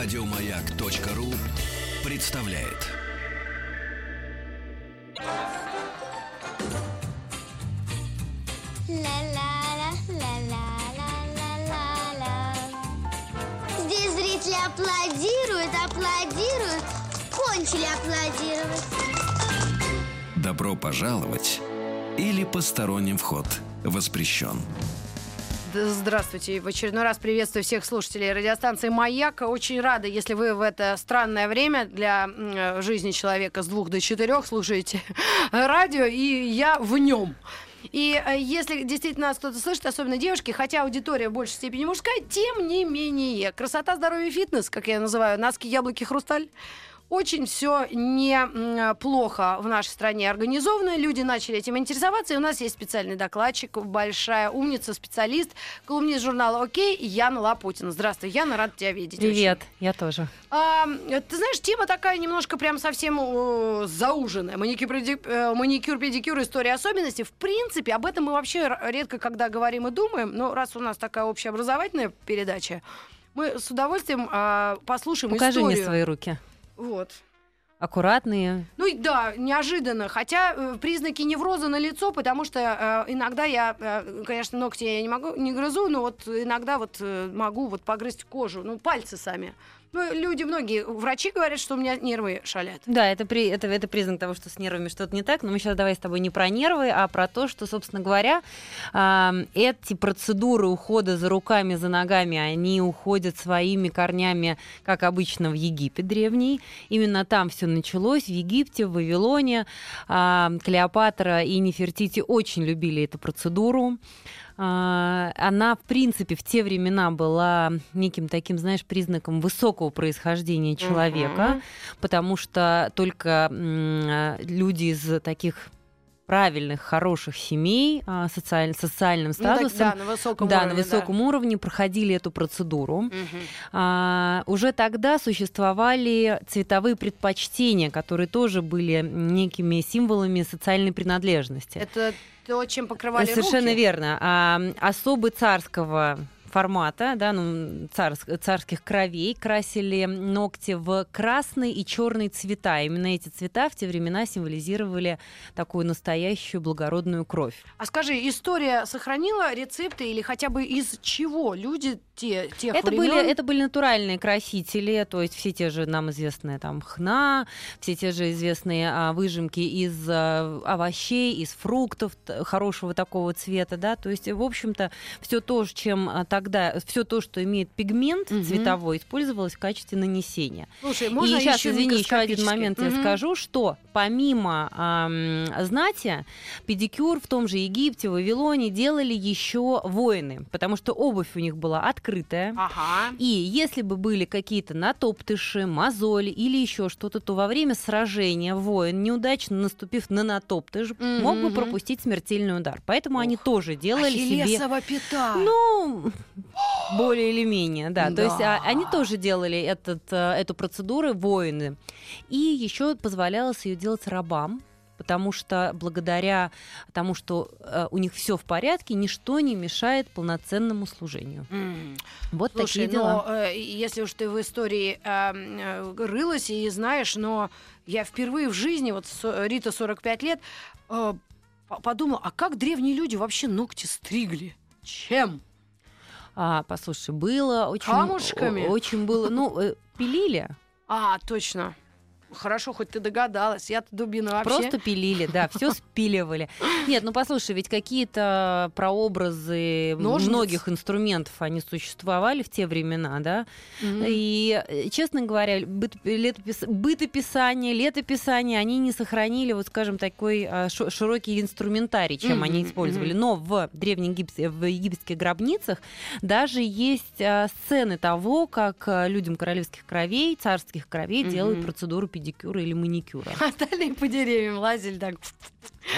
Радиомаяк.ру представляет. Здесь зрители аплодируют, аплодируют, кончили аплодировать. Добро пожаловать или посторонним вход воспрещен. Здравствуйте. В очередной раз приветствую всех слушателей радиостанции «Маяк». Очень рада, если вы в это странное время для жизни человека с двух до четырех слушаете радио, и я в нем. И э, если действительно нас кто-то слышит, особенно девушки, хотя аудитория в большей степени мужская, тем не менее, красота, здоровье, фитнес, как я называю, носки, яблоки, хрусталь, очень все неплохо в нашей стране организовано. Люди начали этим интересоваться. И у нас есть специальный докладчик, большая умница, специалист, колумнист журнала «Окей» Яна Лапутина. Здравствуй, Яна, рад тебя видеть. Привет, я тоже. А, ты знаешь, тема такая немножко прям совсем э, зауженная. Маникюр, э, маникюр, педикюр, история особенностей. В принципе, об этом мы вообще редко когда говорим и думаем. Но раз у нас такая общеобразовательная передача, мы с удовольствием а, послушаем Покажи историю. мне свои руки. Вот. Аккуратные. Ну и да, неожиданно. Хотя э, признаки невроза на лицо, потому что э, иногда я, э, конечно, ногти я не могу, не грызу, но вот иногда вот э, могу вот погрызть кожу, ну пальцы сами. Ну, люди, многие врачи говорят, что у меня нервы шалят. Да, это, при, это, это признак того, что с нервами что-то не так. Но мы сейчас давай с тобой не про нервы, а про то, что, собственно говоря, а, эти процедуры ухода за руками, за ногами, они уходят своими корнями, как обычно, в Египет древний. Именно там все началось, в Египте, в Вавилоне. А, Клеопатра и Нефертити очень любили эту процедуру. А, Она, в принципе, в те времена была неким таким, знаешь, признаком высокого происхождения человека, Мгм. потому что только а, люди из таких правильных, хороших семей, а, социаль- социальным Ну, так, статусом, да, на высоком да, уровне. на высоком уровне проходили эту процедуру. Мгм. А, уже тогда существовали цветовые предпочтения, которые тоже были некими символами социальной принадлежности. Это то, чем покрывали Совершенно руки. верно. А, особы царского формата, да, ну, царс- царских кровей красили ногти в красный и черный цвета. Именно эти цвета в те времена символизировали такую настоящую благородную кровь. А скажи, история сохранила рецепты или хотя бы из чего люди те, тех Это были, времен- это были натуральные красители, то есть все те же нам известные там хна, все те же известные а, выжимки из а, овощей, из фруктов хорошего такого цвета, да, то есть, в общем-то, все то, чем а, тогда, все то, что имеет пигмент Мгм. цветовой, использовалось в качестве нанесения. Слушай, можно и сейчас, еще извини, еще один момент я Мгм. скажу, что помимо ам, знати, педикюр в том же Египте, Вавилоне делали еще воины, потому что обувь у них была открытая. Ага. И если бы были какие-то натоптыши, мозоли или еще что-то, то во время сражения воин, неудачно наступив на натоптыш, Мгм, мог бы пропустить смертельный удар. Поэтому они Ох, тоже делали себе... Пята. Ну, более или менее, да. То есть а, они тоже делали этот, э, эту процедуру, воины. И еще позволялось ее делать рабам, потому что благодаря тому, что э, у них все в порядке, ничто не мешает полноценному служению. М. Вот Слушай, такие дела. но э, если уж ты в истории э, э, рылась и знаешь, но я впервые в жизни, вот со- Рита 45 лет, э, по- подумала, а как древние люди вообще ногти стригли? Чем? А, послушай, было очень... Камушками? Очень было... Ну, э, пилили. А, точно. Хорошо, хоть ты догадалась. Я-то дубина вообще. Просто пилили, да, все спиливали. Нет, ну послушай, ведь какие-то прообразы Ножниц. многих инструментов, они существовали в те времена, да. Мгм. И, э, честно говоря, летопис- бытописание, летописание, они не сохранили, вот скажем, такой шо- широкий инструментарий, чем они Мгм, использовали. Но в древнеегипетских в египетских гробницах даже есть а, сцены того, как людям королевских кровей, царских кровей делают процедуру педикюра или маникюра. Остальные по деревьям лазили так.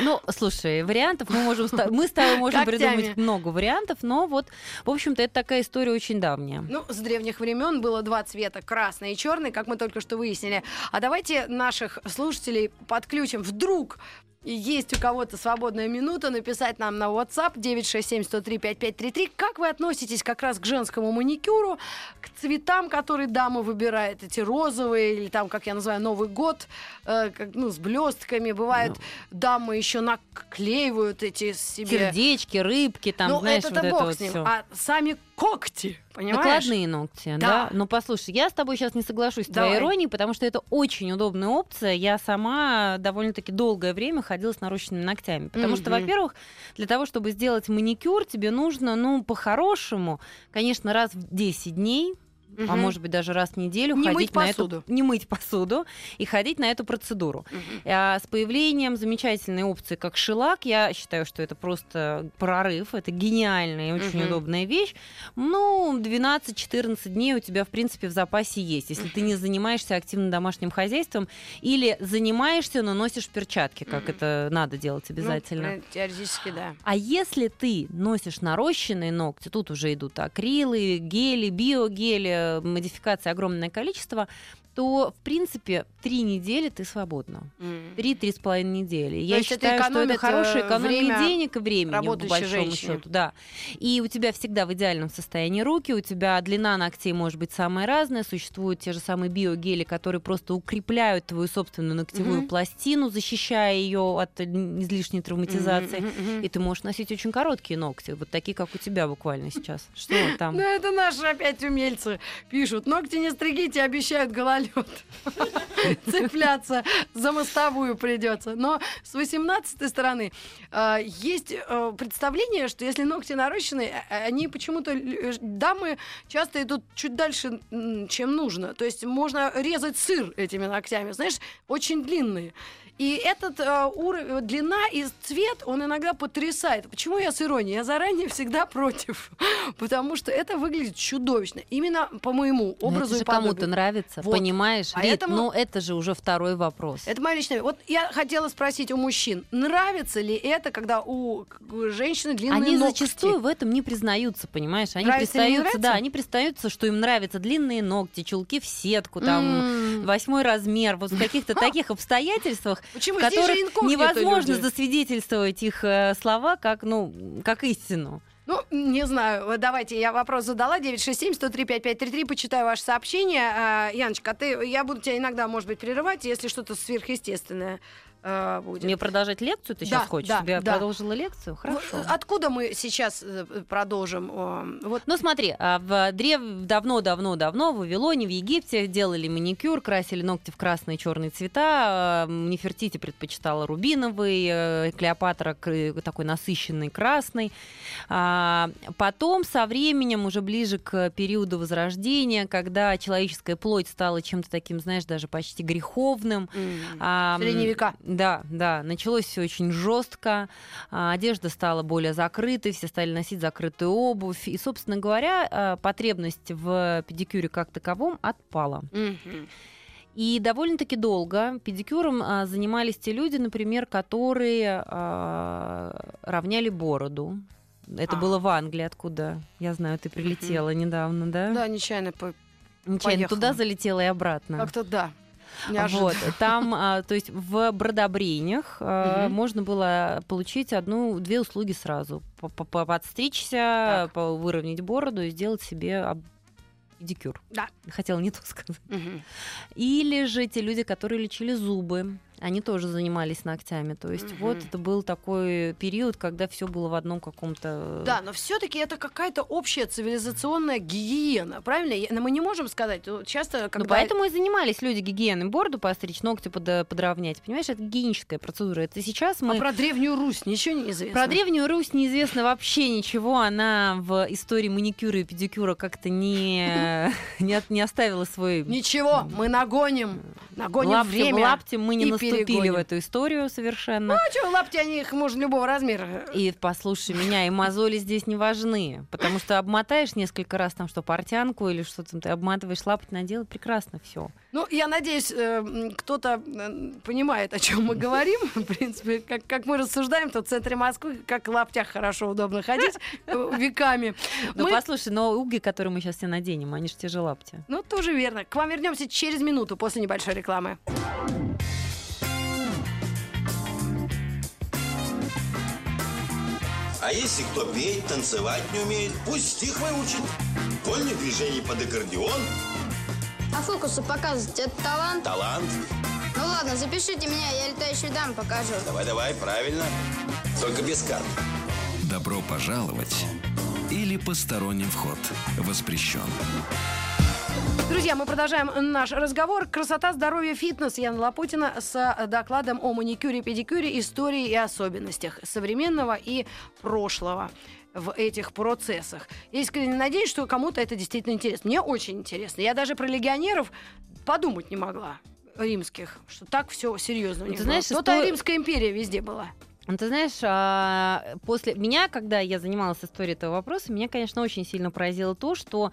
Ну, слушай, вариантов мы можем... Мы с тобой можем придумать много вариантов, но вот, в общем-то, это такая история очень давняя. Ну, с древних времен было два цвета, красный и черный, как мы только что выяснили. А давайте наших слушателей подключим. Вдруг есть у кого-то свободная минута написать нам на WhatsApp 967-103-5533. Как вы относитесь как раз к женскому маникюру, к цветам, которые дама выбирает, эти розовые или там, как я называю, Новый год, э, как, ну, с блестками. Бывает, дамы еще наклеивают эти себе... Сердечки, рыбки, там, ну, знаешь, это-то вот это бог вот с ним. всё. А сами когти, понимаешь? Накладные ногти, да. Да. Ну, послушай, я с тобой сейчас не соглашусь с твоей Давай. иронией, потому что это очень удобная опция. Я сама довольно-таки долгое время ходила с нарощенными ногтями. Потому что, Мгм. во-первых, для того, чтобы сделать маникюр, тебе нужно, ну, по-хорошему, конечно, раз в 10 дней, а Мгм. может быть даже раз в неделю Не ходить мыть на посуду. эту не мыть посуду и ходить на эту процедуру. Мгм. А с появлением замечательной опции, как шелак, я считаю, что это просто прорыв, это гениальная и очень Мгм. удобная вещь. Ну, 12-14 дней у тебя, в принципе, в запасе есть, если ты не занимаешься активно домашним хозяйством или занимаешься, но носишь перчатки, как Мгм. это надо делать Ну, обязательно. э, теоретически, да. А если ты носишь нарощенные ногти, тут уже идут акрилы, гели, биогели, модификации огромное количество, то, в принципе, три недели ты свободна. Три-три с половиной недели. Я есть это считаю, что это хорошая э, экономия денег и времени, по большому женщине. счету. Да. И у тебя всегда в идеальном состоянии руки, у тебя длина ногтей может быть самая разная. Существуют те же самые биогели, которые просто укрепляют твою собственную ногтевую Мгм. пластину, защищая ее от излишней травматизации. Мгм, мгм. И ты можешь носить очень короткие ногти, вот такие, как у тебя буквально сейчас. Что там? Ну, это наши опять умельцы пишут. Ногти не стригите, обещают гололед. Цепляться за мостовую придется. Но с 18 стороны э, есть э, представление, что если ногти нарощены, э, они почему-то дамы часто идут чуть дальше, чем нужно. То есть можно резать сыр этими ногтями, знаешь, очень длинные. И этот уровень, длина и цвет, он иногда потрясает. Почему я с иронией? Я заранее всегда против. Потому что это выглядит чудовищно. Именно по моему Ну, образу это и кому-то нравится, Вот. понимаешь? А Рит, ну это же уже второй вопрос. Это моя личная... Вот я хотела спросить у мужчин, нравится ли это, когда у женщины длинные Они ногти? зачастую в этом не признаются, понимаешь? Они Нравится пристаются, да, они пристаются, что им нравятся длинные ногти, чулки в сетку, там восьмой размер, вот в каких-то таких обстоятельствах, Почему в которых невозможно засвидетельствовать их э, слова как, ну, как истину. Ну, не знаю. Давайте, я вопрос задала. 967-103-5533. Почитаю ваше сообщение. А, Яночка, а ты, я буду тебя иногда, может быть, прерывать, если что-то сверхъестественное а, будет. Мне продолжать лекцию ты Да, сейчас хочешь? да, Чтобы я да. продолжила лекцию? Ну, Хорошо. Откуда мы сейчас э, продолжим? Вот Ну смотри, а в древ... давно-давно-давно в Вавилоне, в Египте делали маникюр, красили ногти в красные и черные цвета. а, Нефертити предпочитала рубиновый, э, Клеопатра такой насыщенный красный. А, Потом со временем, уже ближе к периоду Возрождения, когда человеческая плоть стала чем-то таким, знаешь, даже почти греховным, а, м, Средние века. Да, да, началось все очень жестко, а, одежда стала более закрытой, все стали носить закрытую обувь, и, собственно говоря, а, потребность в педикюре как таковом отпала. И довольно-таки долго педикюром а, занимались те люди, например, которые а, равняли бороду. Это А. было в Англии, откуда, я знаю, ты прилетела недавно, да? Да, нечаянно по- Нечаянно поехала. туда залетела и обратно. как-то да. Неожиданно. Вот, там, а, то есть в бродобрениях а, Мгм. можно было получить одну-две услуги сразу. По- по- по- Подстричься, Так. выровнять бороду и сделать себе педикюр. Да. Хотела не то сказать. Мгм. Или же те люди, которые лечили зубы, они тоже занимались ногтями. То есть вот Мгм. это был такой период, когда все было в одном каком-то... Да, но все-таки это какая-то общая цивилизационная гигиена, правильно? Но мы не можем сказать. вот Часто, Ну, когда поэтому и занимались люди гигиеной. Бороду постричь, ногти под- подровнять. Понимаешь, это гигиеническая процедура. Это сейчас мы... А про древнюю Русь ничего не известно. Про Древнюю Русь неизвестно вообще ничего. Она в истории маникюра и педикюра как-то не, не, не оставила свой... Ничего, мы нагоним, нагоним лапти, время лапти мы не и. Вступили в эту историю совершенно. А что, лапти, они их можно любого размера. И послушай меня, и мозоли здесь не важны, потому что обмотаешь несколько раз там что, портянку или что там ты обматываешь лапоть, надел, прекрасно все. Ну, я надеюсь, э, кто-то э, понимает, о чем мы говорим. В принципе, как, как мы рассуждаем, то в центре Москвы, как в лаптях хорошо, удобно ходить э, веками. Ну Мы- послушай, но уги, которые мы сейчас все наденем, они же те же лапти. Ну, тоже верно. К вам вернемся через минуту после небольшой рекламы. А если кто петь, танцевать не умеет, пусть стих выучит. Вольных движений под аккордеон, А фокусы показывать это талант? талант. Ну ладно, запишите меня, я летающую даму покажу. Давай-давай, правильно. Только без карт. Добро пожаловать или посторонним вход воспрещен. Друзья, мы продолжаем наш разговор. Красота, здоровье, фитнес. Яна Лапутина с э, докладом о маникюре, педикюре, истории и особенностях современного и прошлого в этих процессах. Я искренне надеюсь, что кому-то это действительно интересно. Мне очень интересно. Я даже про легионеров подумать не могла римских, что так все серьезно у Ну, них ты было. знаешь, То-то истор- Римская империя везде была. Ну, ты знаешь, а, после меня, когда я занималась историей этого вопроса, меня, конечно, очень сильно поразило то, что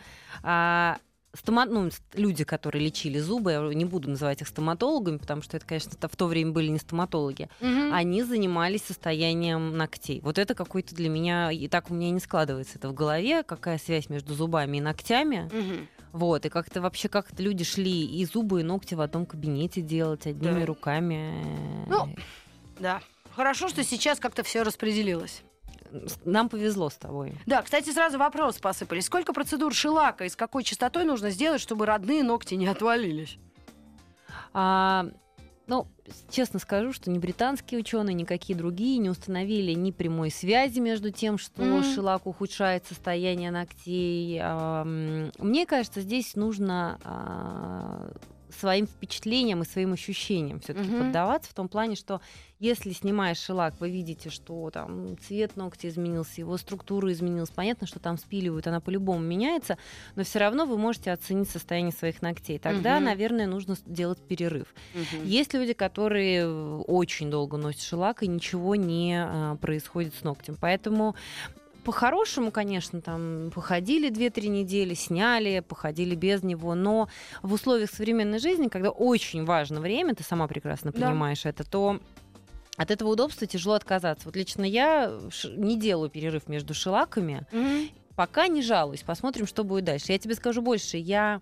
а, стома- ну, люди, которые лечили зубы, я не буду называть их стоматологами, потому что это, конечно, в то время были не стоматологи, они занимались состоянием ногтей. Вот это какой-то для меня, и так у меня не складывается это в голове, какая связь между зубами и ногтями. Мгм. Вот, и как-то вообще как-то люди шли и зубы, и ногти в одном кабинете делать одними Да. руками. Ну, Да. Хорошо, что сейчас как-то все распределилось. Нам повезло с тобой. Да, кстати, сразу вопрос посыпались. Сколько процедур шелака и с какой частотой нужно сделать, чтобы родные ногти не отвалились? А, ну, честно скажу, что ни британские ученые, ни какие другие не установили ни прямой связи между тем, что Мгм. шелак ухудшает состояние ногтей. Мне кажется, здесь нужно а, своим впечатлениям и своим ощущениям все-таки Мгм. поддаваться в том плане, что если снимаешь шелак, вы видите, что там цвет ногтя изменился, его структура изменилась, понятно, что там спиливают, она по-любому меняется, но все равно вы можете оценить состояние своих ногтей. Тогда, Мгм. наверное, нужно делать перерыв. Есть люди, которые э, очень долго носят шелак, и ничего не а, происходит с ногтем. Поэтому по-хорошему, конечно, там походили 2-3 недели, сняли, походили без него, но в условиях современной жизни, когда очень важно время, ты сама прекрасно Да. понимаешь это, то от этого удобства тяжело отказаться. Вот лично я не делаю перерыв между шелаками, Мгм. пока не жалуюсь. Посмотрим, что будет дальше. Я тебе скажу больше. Я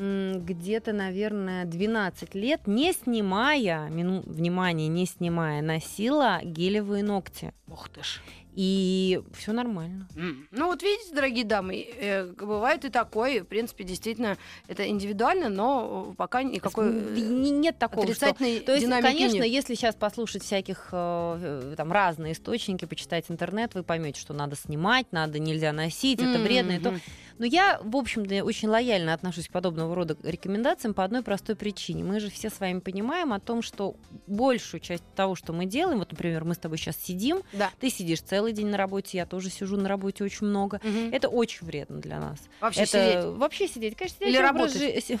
где-то, наверное, 12 лет, не снимая, мину, внимание, не снимая, носила гелевые ногти. Ух ты ж. И все нормально. Ну вот видите, дорогие дамы, э, бывает и такое. В принципе, действительно, это индивидуально, но пока никакой э, не- нет такого, что отрицательной То есть, конечно, нет. если сейчас послушать всяких э, там разные источники, почитать интернет, вы поймете, что надо снимать, надо нельзя носить, это вредно. и то. Но я, в общем-то, очень лояльно отношусь к подобного рода рекомендациям по одной простой причине. Мы же все с вами понимаем о том, что большую часть того, что мы делаем, вот, например, мы с тобой сейчас сидим, Да. ты сидишь целый день на работе, я тоже сижу на работе очень много. Мгм. Это очень вредно для нас. Вообще это сидеть. вообще сидеть, конечно, Или образ работать. жи-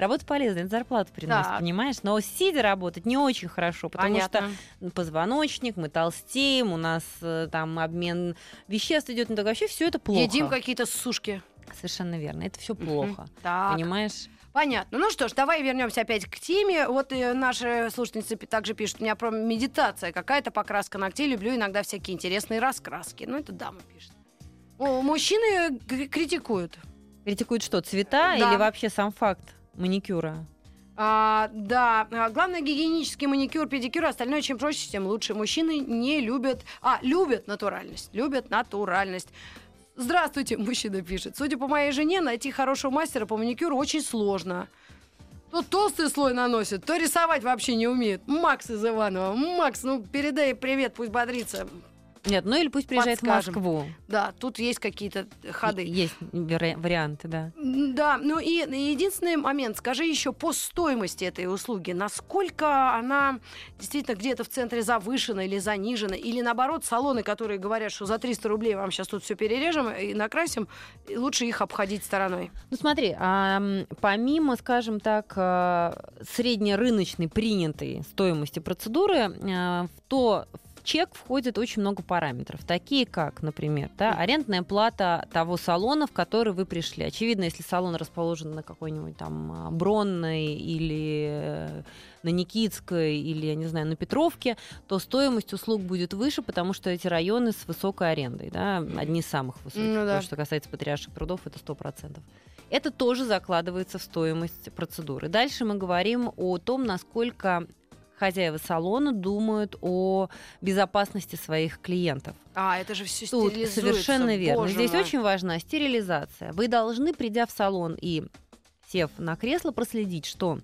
Работа полезная, это зарплату приносит, Так. понимаешь? Но сидя работать не очень хорошо, потому Понятно. что позвоночник, мы толстеем, у нас э, там обмен веществ идет, ну так вообще все это плохо. Едим какие-то сушки. Совершенно верно, это все плохо. Так. Понимаешь? Понятно. Ну что ж, давай вернемся опять к теме. Вот э, наши слушательницы также пишут, у меня про медитация, какая-то покраска ногтей, люблю иногда всякие интересные раскраски. Ну, это дама пишет. О, мужчины г- критикуют. Критикуют что, цвета Да. или вообще сам факт маникюра? А, да, а, главное гигиенический маникюр, педикюр, остальное чем проще, тем лучше. Мужчины не любят, а, любят натуральность, любят натуральность. Здравствуйте, мужчина пишет. Судя по моей жене, найти хорошего мастера по маникюру очень сложно. То толстый слой наносит, то рисовать вообще не умеет. Макс из Иванова. Макс, ну передай привет, пусть бодрится. Нет, ну или пусть приезжает в Москву. Да, тут есть какие-то ходы. Есть вари- варианты, да. Да, ну и единственный момент, скажи еще по стоимости этой услуги, насколько она действительно где-то в центре завышена или занижена, или наоборот салоны, которые говорят, что за 300 рублей вам сейчас тут все перережем и накрасим, лучше их обходить стороной. Ну смотри, а, помимо, скажем так, а, среднерыночной принятой стоимости процедуры, а, в то в чек входит очень много параметров, такие как, например, да, арендная плата того салона, в который вы пришли. Очевидно, если салон расположен на какой-нибудь там а, Бронной или э, на Никитской или, я не знаю, на Петровке, то стоимость услуг будет выше, потому что эти районы с высокой арендой, да, одни из самых высоких. Ну да. То, что касается патриарших трудов, это 100%. Это тоже закладывается в стоимость процедуры. Дальше мы говорим о том, насколько хозяева салона думают о безопасности своих клиентов. А, это же все Тут совершенно верно. Здесь очень важна стерилизация. Вы должны, придя в салон и сев на кресло, проследить, что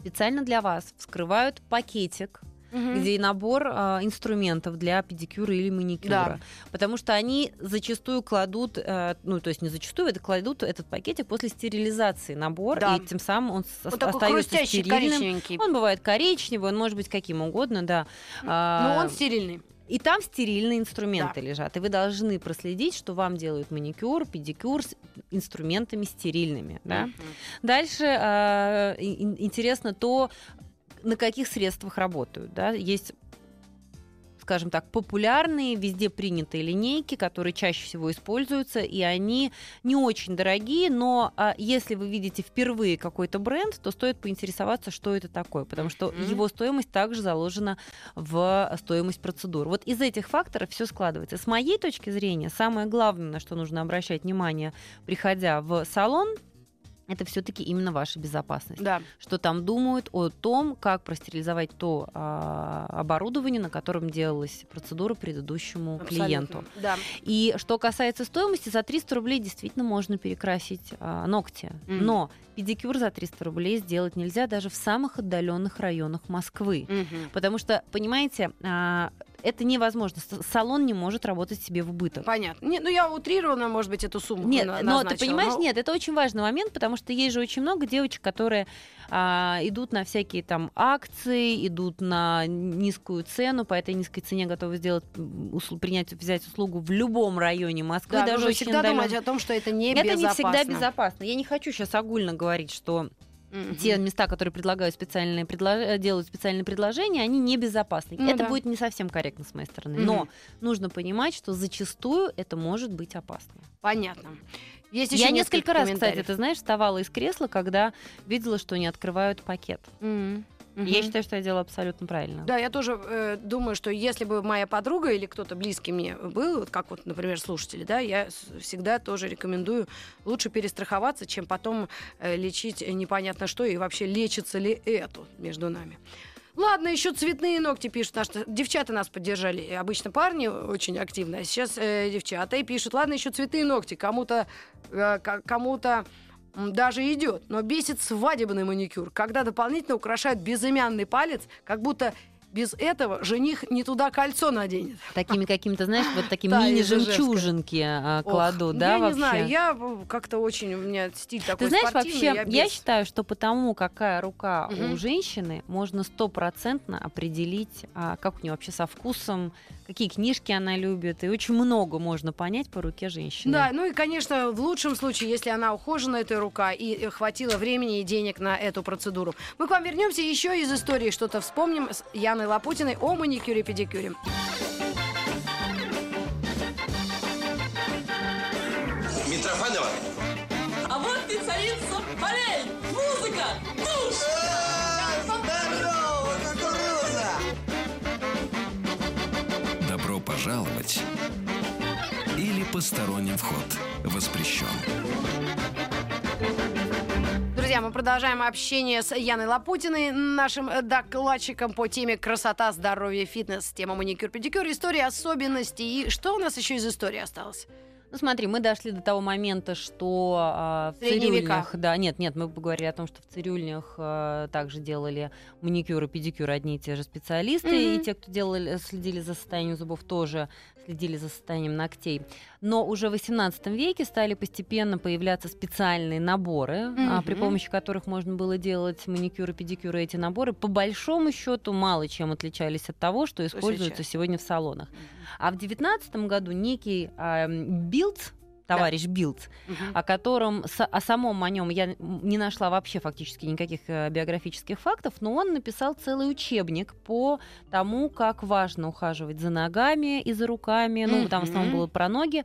специально для вас вскрывают пакетик, где и набор а, инструментов для педикюра или маникюра. Потому что они зачастую кладут, э, ну, то есть не зачастую, это кладут этот пакетик после стерилизации набор, Да. и тем самым он Он остается стерильным. Он бывает коричневый, он может быть каким угодно, да. А, он стерильный. и там стерильные инструменты Да. лежат. И вы должны проследить, что вам делают маникюр, педикюр с инструментами стерильными. Да? Мгм. Дальше а, ин- интересно то, на каких средствах работают. Да? Есть скажем так, популярные, везде принятые линейки, которые чаще всего используются, и они не очень дорогие, но а, если вы видите впервые какой-то бренд, то стоит поинтересоваться, что это такое, потому что Мгм. его стоимость также заложена в стоимость процедур. Вот из этих факторов все складывается. С моей точки зрения, самое главное, на что нужно обращать внимание, приходя в салон, это все-таки именно ваша безопасность Да. что там думают о том, как простерилизовать то а, оборудование, на котором делалась процедура предыдущему клиенту. Абсолютно. Да. И что касается стоимости, за 300 рублей действительно можно перекрасить а, ногти. Мгм. Но педикюр за 300 рублей сделать нельзя даже в самых отдаленных районах Москвы. Мгм. Потому что, понимаете, а, это невозможно. Салон не может работать себе в убыток. Понятно. Не, ну я утрированно, может быть, эту сумму Нет, на- но ты понимаешь, но- нет, это очень важный момент, потому что есть же очень много девочек, которые а, идут на всякие там акции, идут на низкую цену, по этой низкой цене готовы сделать м, усл- принять, взять услугу в любом районе Москвы, Да, даже нужно очень всегда отдалённом. думать о том, что это не Это не всегда безопасно. безопасно. Я не хочу сейчас огульно говорить, что Мгм. те места, которые предлагают специальные предлож- делают специальные предложения, они небезопасны. Ну это да. будет не совсем корректно с моей стороны. Мгм. Но нужно понимать, что зачастую это может быть опасно. Понятно. Есть Я еще несколько раз, кстати, ты знаешь, вставала из кресла, когда видела, что не открывают пакет. Мгм. И Я считаю, что я делала абсолютно правильно. Да, я тоже э, думаю, что если бы моя подруга или кто-то близкий мне был, вот как вот, например, слушатели, да, я всегда тоже рекомендую лучше перестраховаться, чем потом э, лечить непонятно что и вообще лечится ли это между нами. Ладно, еще цветные ногти пишут. Наши девчата нас поддержали. Обычно парни очень активно, а сейчас э, девчата и пишут. Ладно, еще цветные ногти. Кому-то э, кому-то даже идет. Но бесит свадебный маникюр, когда дополнительно украшают безымянный палец, как будто без этого жених не туда кольцо наденет. Такими какими-то, знаешь, вот такими Да, мини-жемчужинки а, кладут, ну, да, я вообще? не знаю, я э, как-то очень, у меня стиль такой Ты знаешь, спортивный, вообще, я, без- считаю, что потому, какая рука у женщины, можно стопроцентно определить, а, как у нее вообще со вкусом, какие книжки она любит, и очень много можно понять по руке женщины. Да, ну и, конечно, в лучшем случае, если она ухожена, эта рука, и э, хватило времени и денег на эту процедуру. Мы к вам вернемся еще из истории что-то вспомним с Яной Лапутиной о маникюре педикюре. Митрофанова, А вот и царица полей! Музыка! Душ! Здорово, кукуруза! Добро пожаловать или посторонним вход воспрещен. Друзья, мы продолжаем общение с Яной Лапутиной, нашим э, докладчиком по теме красота, здоровье, фитнес, тема маникюр, педикюр, история особенностей. И что у нас еще из истории осталось? Ну, смотри, мы дошли до того момента, что а, в цирюльнях... Да, нет, нет, мы говорили о том, что в цирюльнях а, также делали маникюр и педикюр одни и те же специалисты, Мгм. и те, кто делали, следили за состоянием зубов, тоже следили за состоянием ногтей. Но уже в XVIII веке стали постепенно появляться специальные наборы, а, при помощи которых можно было делать маникюр и педикюр. И эти наборы, по большому счету, мало чем отличались от того, что используется сейчас. сегодня в салонах. А в девятнадцатом году некий м, Билдс, товарищ Билдс, Мгм. о котором, о самом о нем я не нашла вообще фактически никаких э, биографических фактов, но он написал целый учебник по тому, как важно ухаживать за ногами и за руками. Ну, там в основном было про ноги,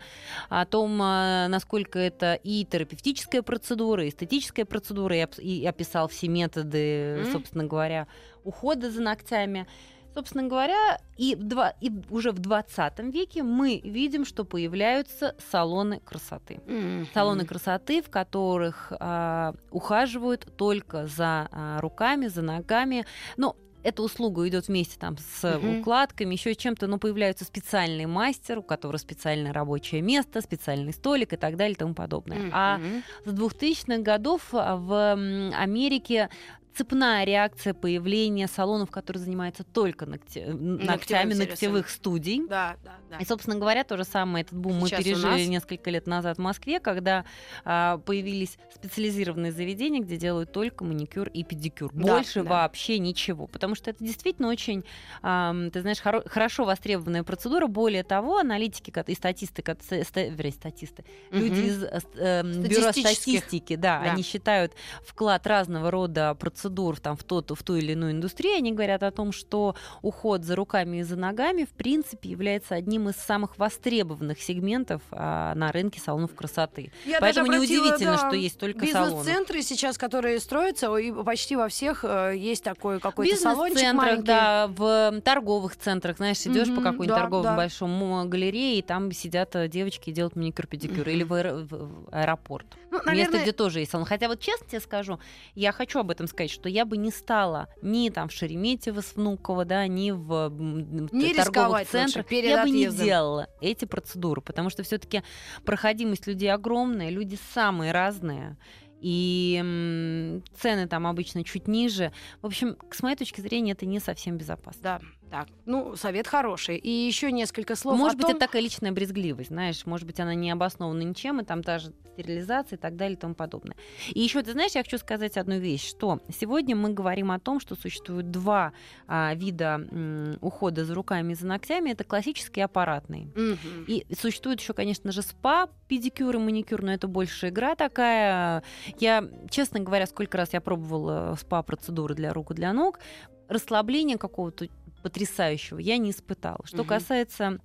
о том, э, насколько это и терапевтическая процедура, и эстетическая процедура, и, оп- и описал все методы, собственно говоря, ухода за ногтями. Собственно говоря, и, два- и уже в 20 веке мы видим, что появляются салоны красоты. Мгм. Салоны красоты, в которых а, ухаживают только за а, руками, за ногами. Ну, эта услуга идет вместе там с Мгм. укладками, еще чем-то, но появляется специальный мастер, у которого специальное рабочее место, специальный столик и так далее и тому подобное. А Мгм. с 2000-х годов а, в Америке цепная реакция появления салонов, которые занимаются только ногте- ногтями ногтевых студий. Да, да, да. И, собственно говоря, то же самое этот бум мы Сейчас у пережили нас. несколько лет назад в Москве, когда а, появились специализированные заведения, где делают только маникюр и педикюр. Да, Больше да. вообще ничего. Потому что это действительно очень, ам, ты знаешь, хоро- хорошо востребованная процедура. Более того, аналитики и статисты, вернее, статисты, люди Мгм. из э, бюро статистики, да, Да. они считают вклад разного рода процедур там, в, тот, в ту или иную индустрию. Они говорят о том, что уход за руками и за ногами, в принципе, является одним из самых востребованных сегментов а, на рынке салонов красоты. Я Поэтому неудивительно, да, что есть только салоны. Бизнес-центры сейчас, которые строятся, и почти во всех э, есть такой какой-то салончик маленький. да, в торговых центрах, знаешь, идешь по Мгм, какой-нибудь да, торговому да. большому галерее, и там сидят э, девочки и делают маникюр-педикюр. Или аэро- в- в аэропорт. Ну, Место, наверное, где тоже есть салон. Хотя вот честно тебе скажу, я хочу об этом сказать, что я бы не стала ни там в Шереметьево с Внуково, да, ни в, Не торговых лучше центрах. перед я бы не делала эти процедуры, потому что все-таки проходимость людей огромная, люди самые разные. И цены там обычно чуть ниже. В общем, с моей точки зрения, это не совсем безопасно. Да, так. Ну, совет хороший. И еще несколько слов Может о быть, том... это такая личная брезгливость, знаешь, может быть, она не обоснована ничем, и там та же стерилизация и так далее и тому подобное. И еще, ты знаешь, я хочу сказать одну вещь, что сегодня мы говорим о том, что существует два а, вида м, ухода за руками и за ногтями. Это классический и аппаратный. Мгм. И существует еще, конечно же, спа, педикюр и маникюр, но это больше игра такая. Я, честно говоря, сколько раз я пробовала спа-процедуры для рук и для ног, расслабления какого-то потрясающего я не испытала. Что Мгм. касается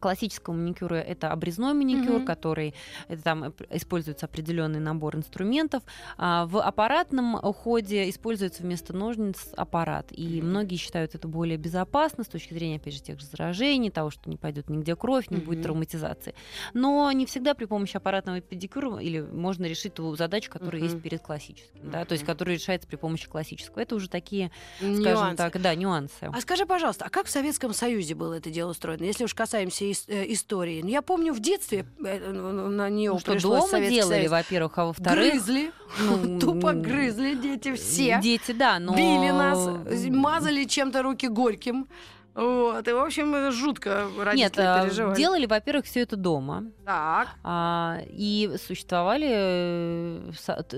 классического маникюра это обрезной маникюр, Мгм. который это там оп- используется определенный набор инструментов. А в аппаратном уходе используется вместо ножниц аппарат. И многие считают это более безопасно с точки зрения, опять же, тех же заражений, того, что не пойдет нигде кровь, не будет Мгм. травматизации. Но не всегда при помощи аппаратного педикюра или можно решить ту задачу, которая Мгм. есть перед классическим, да, то есть которая решается при помощи классического. Это уже такие, скажем Нюансы. так, да, нюансы. А скажи, пожалуйста, а как в Советском Союзе было это дело устроено, если уж касаемся э, истории? Я помню, в детстве э, ну, на нее Ну, что пришлось дома Советский делали, Союз. во-первых, а во-вторых, Грызли, ну, тупо грызли дети все. Дети, да, но... Били нас, мазали чем-то руки горьким. Вот. И, в общем, жутко родители Нет, а, переживали. делали, во-первых, все это дома. Так. А, и существовали э,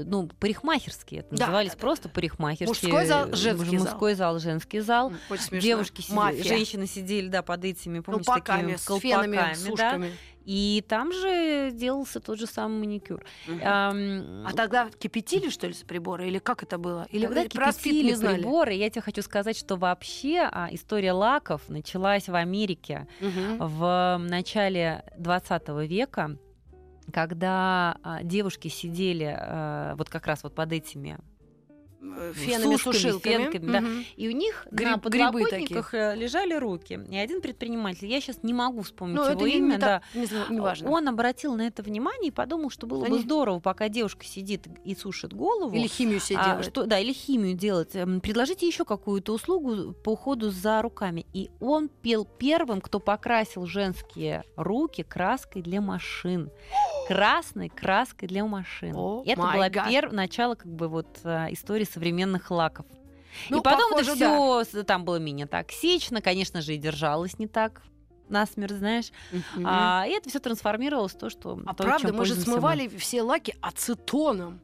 ну, парикмахерские. Это Да, назывались да, да, просто парикмахерские. Мужской зал, женский. Мужской зал, женский зал. Очень смешно. Девушки сидели, женщины сидели, да, под этими, помнишь, Колпаками, такими с фенами, с колпаками, да. ушками. И там же делался тот же самый маникюр. Мгм. Ам, А тогда кипятили, что ли, с прибора? Или как это было? Или Когда э, про кипятили не знали? приборы, я тебе хочу сказать, что вообще а, история лаков началась в Америке Мгм. в начале 20 века, когда а, девушки сидели а, вот как раз вот под этими фенами, ушками, сушилками. фенками, да. Мгм. И у них Гриб- на подлокотниках э, лежали руки. И один предприниматель, я сейчас не могу вспомнить Ну, его имя, не да, так, не, важно. он обратил на это внимание и подумал, что было бы Они- здорово, пока девушка сидит и сушит голову. Или химию себе а, делает. что, да, или химию делать. Эм, Предложите еще какую-то услугу по уходу за руками. И он пел первым, кто покрасил женские руки краской для машин. Красной краской для машин. О, Это было пер... начало как бы вот э, истории современных лаков. Ну, и потом похоже, это все там было менее токсично, конечно же, и держалось не так насмерть, знаешь. Мгм. А, и это все трансформировалось в то, что... А то, правда, мы же смывали все лаки ацетоном.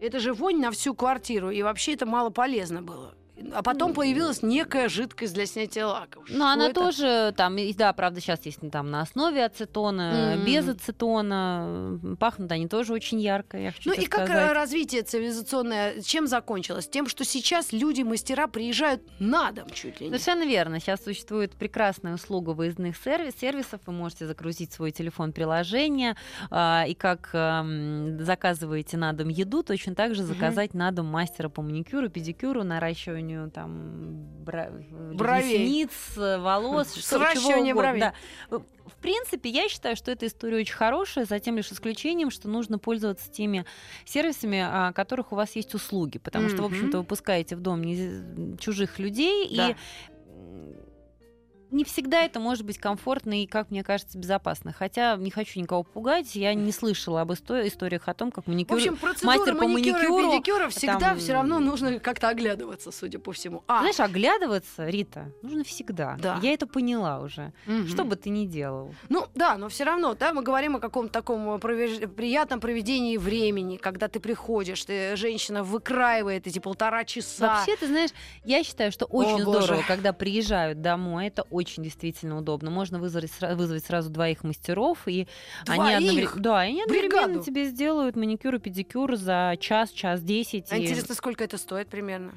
Это же вонь на всю квартиру, и вообще это мало полезно было. А потом появилась некая жидкость для снятия лаков. Ну, она это? тоже там, и да, правда, сейчас есть там на основе ацетона, М. без ацетона. Пахнут они тоже очень ярко, я хочу Ну и как э, сказать. развитие цивилизационное, чем закончилось? Тем, что сейчас люди, мастера приезжают на дом чуть ли не. Совершенно верно. Сейчас существует прекрасная услуга выездных сервис, сервисов. Вы можете загрузить свой телефон приложение. а, и как ам, заказываете на дом еду, точно так же заказать на дом мастера по маникюру, педикюру, наращиванию там бра- Бровей. ресниц, волос, что, чего Сращивание бровей. Да. В принципе, я считаю, что эта история очень хорошая, за тем лишь исключением, что нужно пользоваться теми сервисами, о которых у вас есть услуги, потому что, в общем-то, вы пускаете в дом не- чужих людей, Да. и не всегда это может быть комфортно и, как мне кажется, безопасно. Хотя не хочу никого пугать, я не слышала об исто- историях о том, как В маникюр... общем, процедуры мастер по маникюра и педикюра всегда там- все равно нужно как-то оглядываться, судя по всему. А, Знаешь, оглядываться, Рита, нужно всегда. Да. Я это поняла уже. мгм. Что бы ты ни делал. Ну да, но все равно, да, мы говорим о каком-то таком провеж- приятном проведении времени, когда ты приходишь, ты, женщина выкраивает эти полтора часа. Вообще, ты знаешь, я считаю, что очень боже. здорово, когда приезжают домой. Это очень действительно удобно. Можно вызвать, вызвать сразу двоих мастеров, и они, Двоих? одновре- да, и они одновременно Бригаду? тебе сделают маникюр и педикюр за час, час десять. А и интересно, сколько это стоит примерно?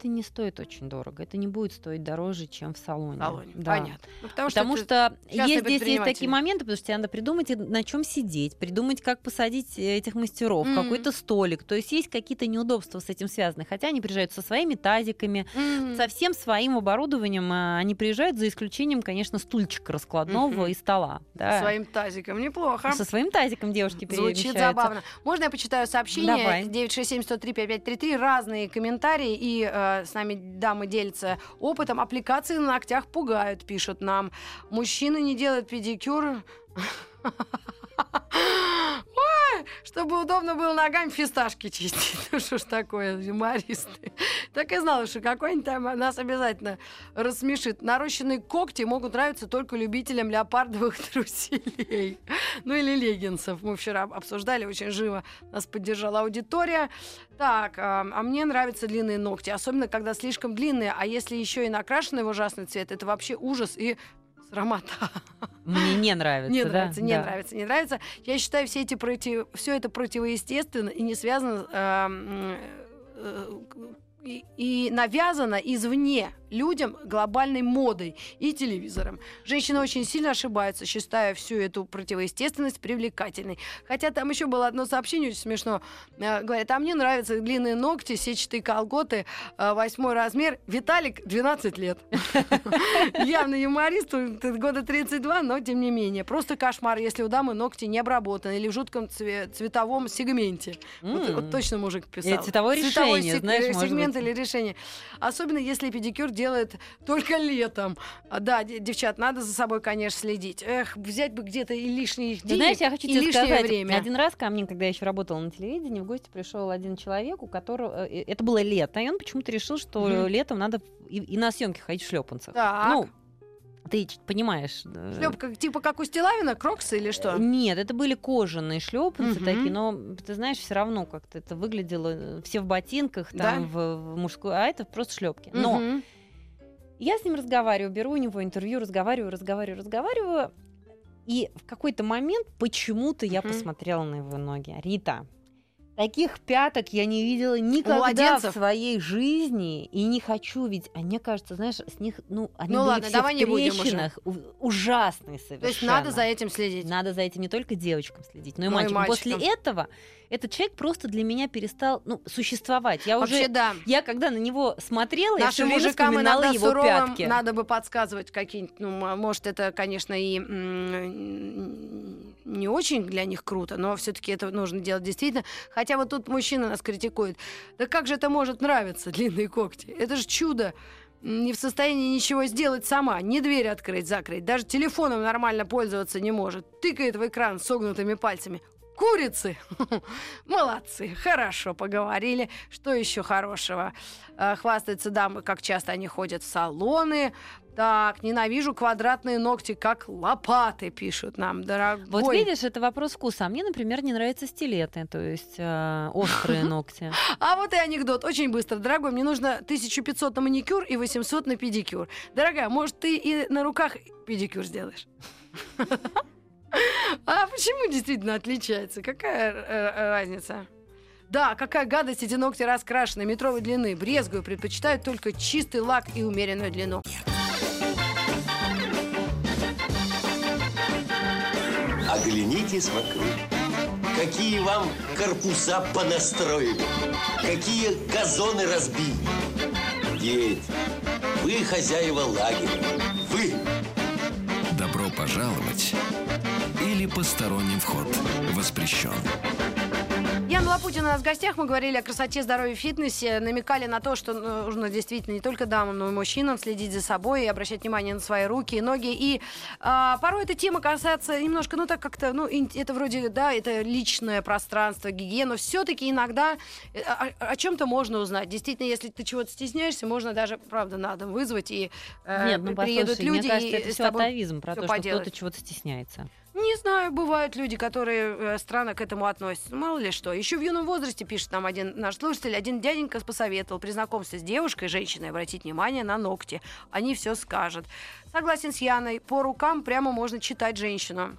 Это не стоит очень дорого. Это не будет стоить дороже, чем в салоне. В салоне. Да. Понятно. Ну, потому Потому что, что, есть, здесь есть такие моменты, потому что тебе надо придумать, и на чем сидеть, придумать, как посадить э, этих мастеров, Мгм. какой-то столик. То есть есть какие-то неудобства с этим связаны. Хотя они приезжают со своими тазиками, Мгм. со всем своим оборудованием. а, Они приезжают за исключением, конечно, стульчика раскладного Мгм. и стола. Да. своим тазиком. Неплохо. Со своим тазиком девушки Звучит перемещаются. забавно. Можно я почитаю сообщение? Давай. 967-103-5533. Разные комментарии. И э, с нами дамы делятся опытом. Аппликации на ногтях пугают, пишут нам. Мужчины не делают педикюр. Чтобы удобно было ногами фисташки чистить. Ну что ж такое, юмористы. Так и знала, что какой-нибудь там нас обязательно рассмешит. Нарощенные когти могут нравиться только любителям леопардовых труселей. Ну или леггинсов. Мы вчера обсуждали очень живо. Нас поддержала аудитория. Так, а, а мне нравятся длинные ногти. Особенно, когда слишком длинные. А если еще и накрашены в ужасный цвет, это вообще ужас и срамота. Мне не нравится, Не да? нравится, не Да. нравится, не нравится. Я считаю, все эти против... все это противоестественно и не связано эм, э, и, и навязано извне людям глобальной модой и телевизором. Женщины очень сильно ошибаются, считая всю эту противоестественность привлекательной. Хотя там еще было одно сообщение, очень смешно. Э, Говорят, а мне нравятся длинные ногти, сетчатые колготы, э, восьмой размер. Виталик, 12 лет. Явно юморист, года 32, но тем не менее. Просто кошмар, если у дамы ногти не обработаны или в жутком цве- цветовом сегменте. Вот, точно мужик писал. Цветовое решение, знаешь, сегмент или решение. Особенно если педикюр делает только летом. А, Да, де- девчат, надо за собой, конечно, следить. Эх, взять бы где-то и лишних Ты денег, знаешь, я хочу тебе сказать, время. один раз ко мне, когда я еще работала на телевидении, в гости пришел один человек, у которого э, это было лето, и он почему-то решил, что Мгм. летом надо и, и на съемки ходить в шлепанцах. Так. Ну, ты понимаешь. э, Шлёпка, типа как у Стилавина, кроксы или что? Нет, это были кожаные шлепанцы Мгм. такие, но ты знаешь, все равно как-то это выглядело э, все в ботинках, там в, в мужской, а это просто шлепки. Но Мгм. Я с ним разговариваю, беру у него интервью, разговариваю, разговариваю, разговариваю. И в какой-то момент почему-то я посмотрела на его ноги. Рита, Таких пяток я не видела никогда младенцев? в своей жизни и не хочу, ведь, мне кажется, знаешь, с них, ну, они Ну были ладно, все давай в не будем уже. трещинах, ужасные совершенно. То есть надо за этим следить. Надо за этим не только девочкам следить, но и Но и мальчикам. После мальчикам. этого этот человек просто для меня перестал, ну, существовать. Я Вообще, уже, да. я когда на него смотрела, я Нашим время мужикам иногда его суровым пятки. надо бы подсказывать какие-нибудь, ну, может, это, конечно, и не очень для них круто, но все-таки это нужно делать действительно. Хотя вот тут мужчина нас критикует. Да как же это может нравиться, длинные когти? Это же чудо. Не в состоянии ничего сделать сама, ни дверь открыть, закрыть, даже телефоном нормально пользоваться не может. Тыкает в экран согнутыми пальцами. Курицы! Молодцы, хорошо поговорили. Что еще хорошего? Э, Хвастаются дамы, как часто они ходят в салоны. Так, ненавижу квадратные ногти, как лопаты, пишут нам, дорогой. Вот видишь, это вопрос вкуса. А мне, например, не нравятся стилеты, то есть э, острые ногти. А вот и анекдот. Очень быстро. Дорогой, мне нужно 1500 на маникюр и 800 на педикюр. Дорогая, может, ты и на руках педикюр сделаешь? А почему действительно отличается? Какая э, э, разница? Да, какая гадость, эти ногти раскрашены, метровой длины. Брезгую, предпочитаю только чистый лак и умеренную длину. Оглянитесь вокруг. Какие вам корпуса понастроили. Какие газоны разбили. Дети, вы хозяева лагеря. Вы Добро пожаловать или посторонним вход воспрещен. Яна Лапутина у нас в гостях. Мы говорили о красоте, здоровье, фитнесе. Намекали на то, что нужно действительно не только дамам, но и мужчинам следить за собой и обращать внимание на свои руки и ноги. И а, порой эта тема касается немножко, ну так как-то, ну это вроде, да, это личное пространство, гигиена. Все-таки иногда э, о, чем-то можно узнать. Действительно, если ты чего-то стесняешься, можно даже, правда, на дом вызвать и э, Нет, ну приедут послушай, люди мне кажется, и это все тобой атовизм про то, что кто-то чего-то стесняется. Не знаю, бывают люди, которые э, странно к этому относятся. Мало ли что. Еще в юном возрасте, пишет нам один наш слушатель, один дяденька посоветовал при знакомстве с девушкой, женщиной, обратить внимание на ногти. Они все скажут. Согласен с Яной, по рукам прямо можно читать женщину.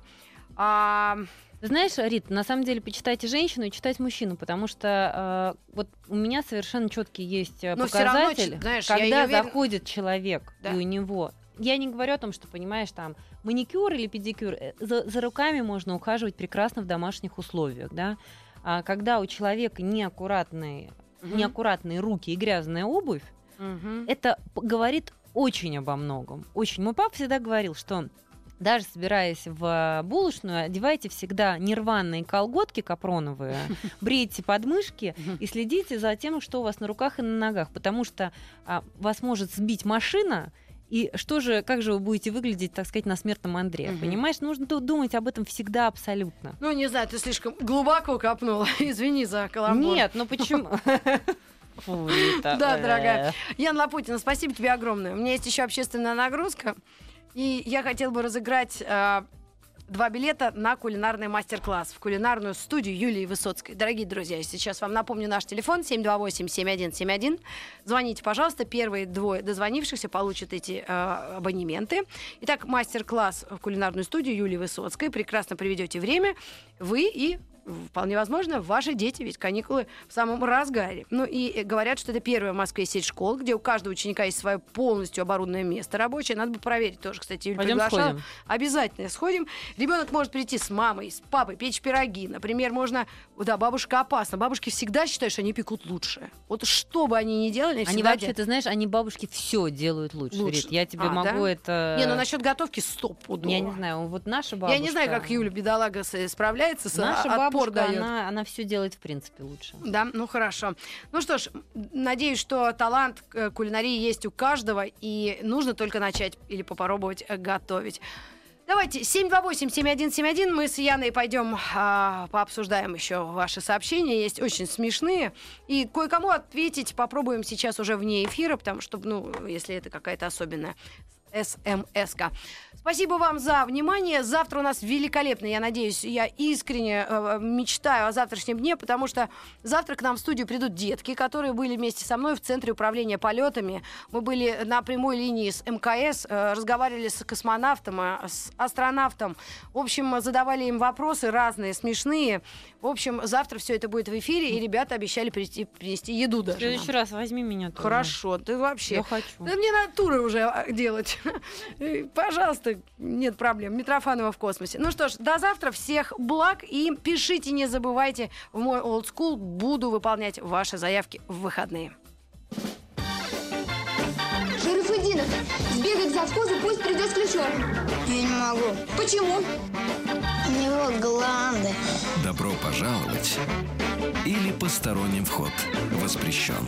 А, Знаешь, Рит, на самом деле почитайте женщину и читайте мужчину, потому что э, вот у меня совершенно четкий есть э, Но всё равно, знаешь, я когда не уверена- заходит человек Да. и у него. Я не говорю о том, что, понимаешь, там маникюр или педикюр, э, за, за руками можно ухаживать прекрасно в домашних условиях, да. А когда у человека неаккуратные, Мгм. неаккуратные руки и грязная обувь, мгм. это говорит очень обо многом. Очень. Мой папа всегда говорил, что даже собираясь в булочную, одевайте всегда нерванные колготки капроновые, брейте подмышки и следите за тем, что у вас на руках и на ногах, потому что а, вас может сбить машина, и что же, как же вы будете выглядеть, так сказать, на смертном Андре? Мгм. Понимаешь, нужно ду- думать об этом всегда абсолютно. Ну, не знаю, ты слишком глубоко копнула. Извини за каламбур. Нет, ну почему? Фу, Да, э. дорогая. Ян Лапутина, спасибо тебе огромное. У меня есть еще общественная нагрузка. И я хотела бы разыграть э, два билета на кулинарный мастер-класс в кулинарную студию Юлии Высоцкой. Дорогие друзья, я сейчас вам напомню наш телефон 728-7171. Звоните, пожалуйста. Первые двое дозвонившихся получат эти э, абонементы. Итак, мастер-класс в кулинарную студию Юлии Высоцкой. Прекрасно проведете время. Вы и Вполне возможно, ваши дети, ведь каникулы в самом разгаре. Ну и э, говорят, что это первая в Москве сеть школ, где у каждого ученика есть свое полностью оборудованное место рабочее. Надо бы проверить тоже, кстати, Юль Пойдем приглашала. сходим. Обязательно сходим. Ребенок может прийти с мамой, с папой, печь пироги. Например, можно... Да, бабушка опасна. Бабушки всегда считают, что они пекут лучше. Вот что бы они ни делали, Они вообще, делают. ты знаешь, они бабушки все делают лучше. Лучше. Рит. Я тебе А, могу да? это. Не, ну насчет готовки стоп Я не знаю, вот наша бабушка. Я не знаю, как Юля бедолага с- справляется, с Наша а- отпор бабушка, дает. она, она все делает в принципе лучше. Да, ну хорошо. Ну что ж, надеюсь, что талант к кулинарии есть у каждого, и нужно только начать или попробовать э, готовить. Давайте, 728-7171, мы с Яной пойдем а, пообсуждаем еще ваши сообщения, есть очень смешные. И кое-кому ответить попробуем сейчас уже вне эфира, потому что, ну, если это какая-то особенная СМС-ка. Спасибо вам за внимание. Завтра у нас великолепно. Я надеюсь, я искренне э, мечтаю о завтрашнем дне, потому что завтра к нам в студию придут детки, которые были вместе со мной в Центре управления полетами. Мы были на прямой линии с МКС, э, разговаривали с космонавтом, э, с астронавтом. В общем, задавали им вопросы разные, смешные. В общем, завтра все это будет в эфире, и ребята обещали принести, принести еду В даже. нам. следующий раз возьми меня тоже. Хорошо, ты вообще... Я хочу. Да мне надо туры уже а, делать. Пожалуйста, нет проблем. Митрофанова в космосе. Ну что ж, до завтра. Всех благ. И пишите, не забывайте, в мой old school буду выполнять ваши заявки в выходные. Шарафудинов, сбегай к завхозу, пусть придет с ключом. Я не могу. Почему? У него гланды. Добро пожаловать или посторонним вход воспрещен.